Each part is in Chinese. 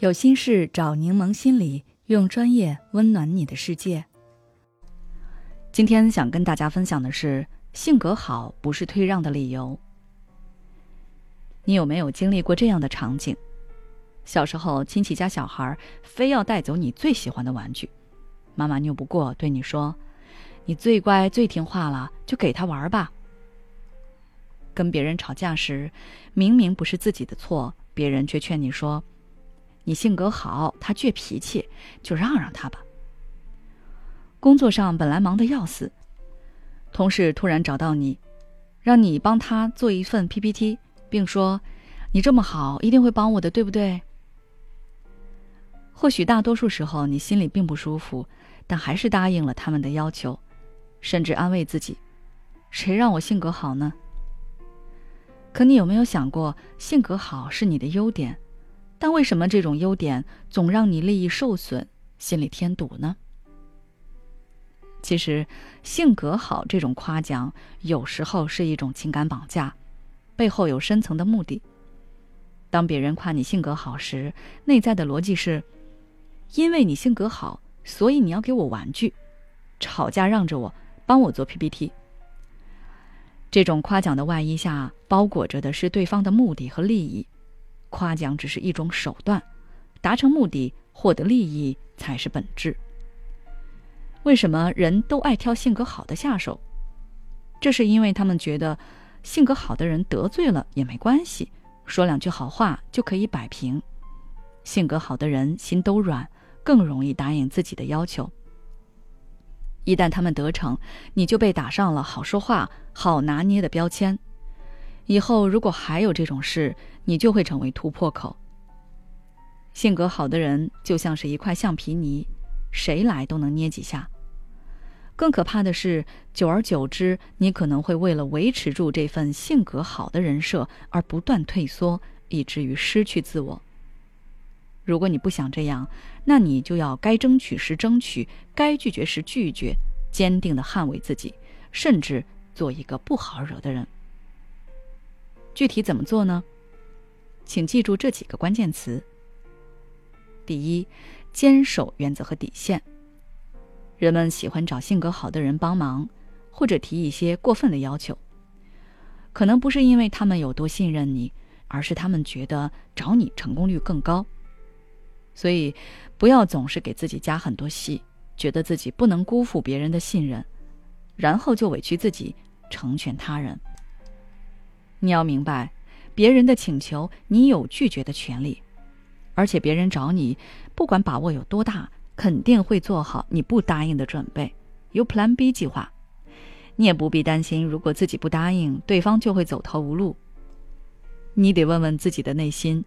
有心事找柠檬心理，用专业温暖你的世界。今天想跟大家分享的是，性格好不是退让的理由。你有没有经历过这样的场景？小时候亲戚家小孩非要带走你最喜欢的玩具，妈妈拗不过，对你说：“你最乖最听话了，就给他玩吧。”跟别人吵架时，明明不是自己的错，别人却劝你说。你性格好，他倔脾气，就让让他吧。工作上本来忙得要死，同事突然找到你，让你帮他做一份 PPT，并说：“你这么好，一定会帮我的，对不对？”或许大多数时候你心里并不舒服，但还是答应了他们的要求，甚至安慰自己：“谁让我性格好呢？”可你有没有想过，性格好是你的优点？但为什么这种优点总让你利益受损、心里添堵呢？其实，性格好这种夸奖有时候是一种情感绑架，背后有深层的目的。当别人夸你性格好时，内在的逻辑是：因为你性格好，所以你要给我玩具，吵架让着我，帮我做 PPT。这种夸奖的外衣下包裹着的是对方的目的和利益。夸奖只是一种手段，达成目的、获得利益才是本质。为什么人都爱挑性格好的下手？这是因为他们觉得性格好的人得罪了也没关系，说两句好话就可以摆平。性格好的人心都软，更容易答应自己的要求。一旦他们得逞，你就被打上了好说话、好拿捏的标签。以后如果还有这种事，你就会成为突破口。性格好的人就像是一块橡皮泥，谁来都能捏几下。更可怕的是，久而久之，你可能会为了维持住这份性格好的人设而不断退缩，以至于失去自我。如果你不想这样，那你就要该争取时争取，该拒绝时拒绝，坚定的捍卫自己，甚至做一个不好惹的人。具体怎么做呢？请记住这几个关键词。第一，坚守原则和底线。人们喜欢找性格好的人帮忙，或者提一些过分的要求，可能不是因为他们有多信任你，而是他们觉得找你成功率更高。所以，不要总是给自己加很多戏，觉得自己不能辜负别人的信任，然后就委屈自己，成全他人。你要明白，别人的请求你有拒绝的权利，而且别人找你，不管把握有多大，肯定会做好你不答应的准备，有 Plan B 计划。你也不必担心，如果自己不答应，对方就会走投无路。你得问问自己的内心，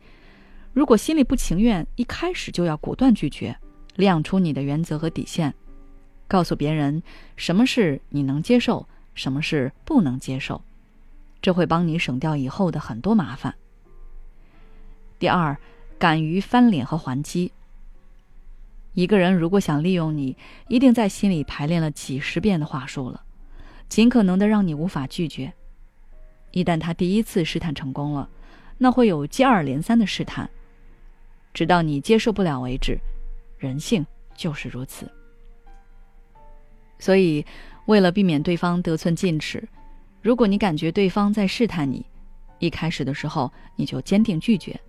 如果心里不情愿，一开始就要果断拒绝，亮出你的原则和底线，告诉别人什么是你能接受，什么是不能接受。这会帮你省掉以后的很多麻烦。第二，敢于翻脸和还击。一个人如果想利用你，一定在心里排练了几十遍的话术了，尽可能的让你无法拒绝。一旦他第一次试探成功了，那会有接二连三的试探，直到你接受不了为止。人性就是如此。所以，为了避免对方得寸进尺。如果你感觉对方在试探你，一开始的时候你就坚定拒绝。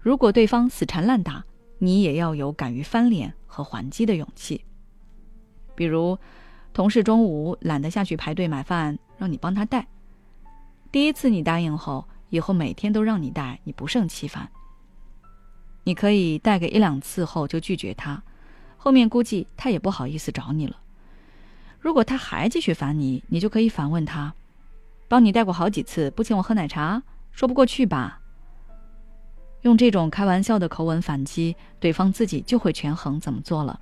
如果对方死缠烂打，你也要有敢于翻脸和还击的勇气。比如，同事中午懒得下去排队买饭，让你帮他带。第一次你答应后，以后每天都让你带，你不胜其烦。你可以带个一两次后就拒绝他，后面估计他也不好意思找你了。如果他还继续烦你，你就可以反问他。帮你带过好几次，不请我喝奶茶，说不过去吧？用这种开玩笑的口吻反击，对方自己就会权衡怎么做了。